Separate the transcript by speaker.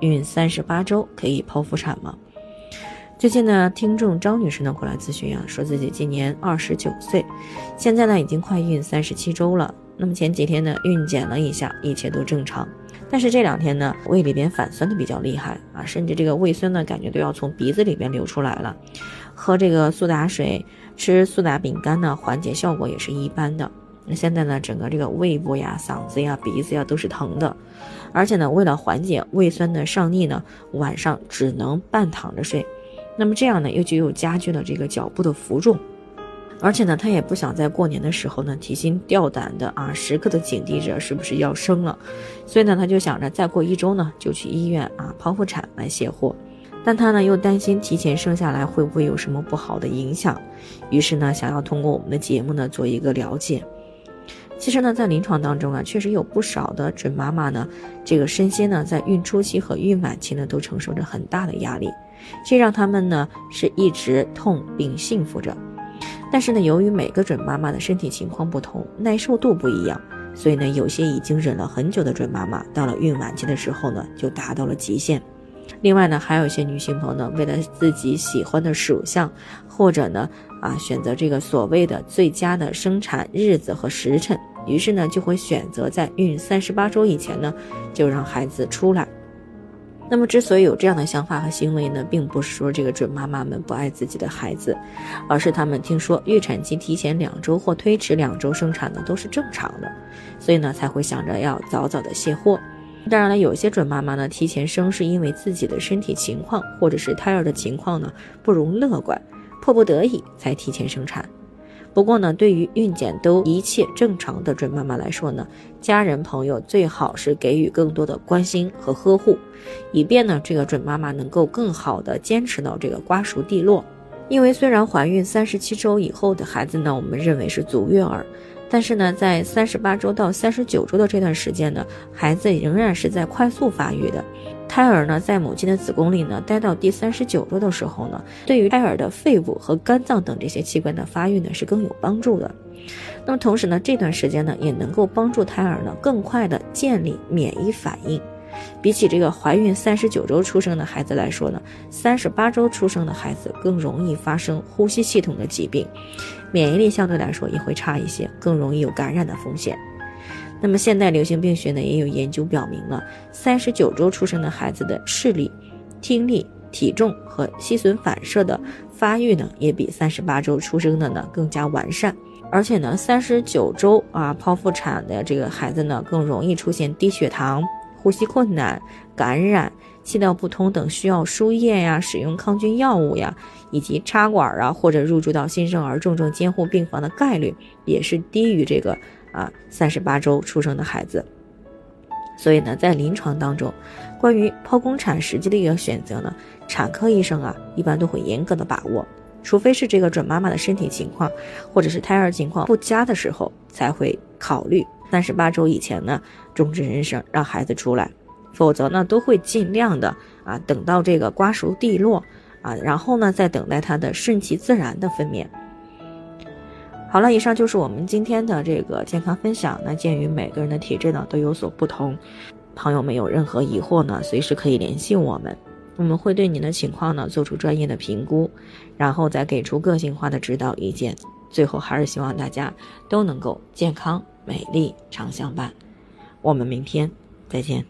Speaker 1: 孕三十八周可以剖腹产吗？最近呢，听众张女士呢过来咨询啊，说自己今年二十九岁，现在呢已经快孕三十七周了。那么前几天呢孕检了一下，一切都正常，但是这两天呢胃里边反酸的比较厉害啊，甚至这个胃酸呢感觉都要从鼻子里边流出来了。喝这个苏打水，吃苏打饼干呢，缓解效果也是一般的。那现在呢整个这个胃部呀、嗓子呀、鼻子呀都是疼的，而且呢为了缓解胃酸的上逆呢，晚上只能半躺着睡。那么这样呢，又就又加剧了这个脚部的浮肿，而且呢，他也不想在过年的时候呢提心吊胆的啊，时刻的警惕着是不是要生了，所以呢，他就想着再过一周呢就去医院啊剖腹产来卸货，但他呢又担心提前生下来会不会有什么不好的影响，于是呢，想要通过我们的节目呢做一个了解。其实呢，在临床当中啊，确实有不少的准妈妈呢，这个身心呢，在孕初期和孕晚期呢，都承受着很大的压力，这让他们呢是一直痛并幸福着。但是呢，由于每个准妈妈的身体情况不同，耐受度不一样，所以呢，有些已经忍了很久的准妈妈，到了孕晚期的时候呢，就达到了极限。另外呢，还有一些女性朋友呢，为了自己喜欢的属相，或者呢，啊，选择这个所谓的最佳的生产日子和时辰。于是呢，就会选择在孕三十八周以前呢，就让孩子出来。那么，之所以有这样的想法和行为呢，并不是说这个准妈妈们不爱自己的孩子，而是他们听说预产期提前两周或推迟两周生产呢都是正常的，所以呢才会想着要早早的卸货。当然了，有些准妈妈呢提前生是因为自己的身体情况或者是胎儿的情况呢不容乐观，迫不得已才提前生产。不过呢，对于孕检都一切正常的准妈妈来说呢，家人朋友最好是给予更多的关心和呵护，以便呢这个准妈妈能够更好的坚持到这个瓜熟蒂落。因为虽然怀孕三十七周以后的孩子呢，我们认为是足月儿。但是呢，在三十八周到三十九周的这段时间呢，孩子仍然是在快速发育的。胎儿呢，在母亲的子宫里呢，待到第三十九周的时候呢，对于胎儿的肺部和肝脏等这些器官的发育呢，是更有帮助的。那么同时呢，这段时间呢，也能够帮助胎儿呢，更快的建立免疫反应。比起这个怀孕三十九周出生的孩子来说呢，三十八周出生的孩子更容易发生呼吸系统的疾病，免疫力相对来说也会差一些，更容易有感染的风险。那么现代流行病学呢也有研究表明了，三十九周出生的孩子的视力、听力、体重和吸吮反射的发育呢，也比三十八周出生的呢更加完善。而且呢，三十九周啊剖腹产的这个孩子呢，更容易出现低血糖。呼吸困难、感染、气道不通等需要输液呀、使用抗菌药物呀，以及插管啊或者入住到新生儿重症监护病房的概率也是低于这个啊三十八周出生的孩子。所以呢，在临床当中，关于剖宫产时机的一个选择呢，产科医生啊一般都会严格的把握，除非是这个准妈妈的身体情况或者是胎儿情况不佳的时候才会考虑。三十八周以前呢，终止妊娠，让孩子出来，否则呢，都会尽量的啊，等到这个瓜熟蒂落啊，然后呢，再等待他的顺其自然的分娩。好了，以上就是我们今天的这个健康分享。那鉴于每个人的体质呢都有所不同，朋友们有任何疑惑呢，随时可以联系我们，我们会对您的情况呢做出专业的评估，然后再给出个性化的指导意见。最后还是希望大家都能够健康。美丽常相伴，我们明天再见。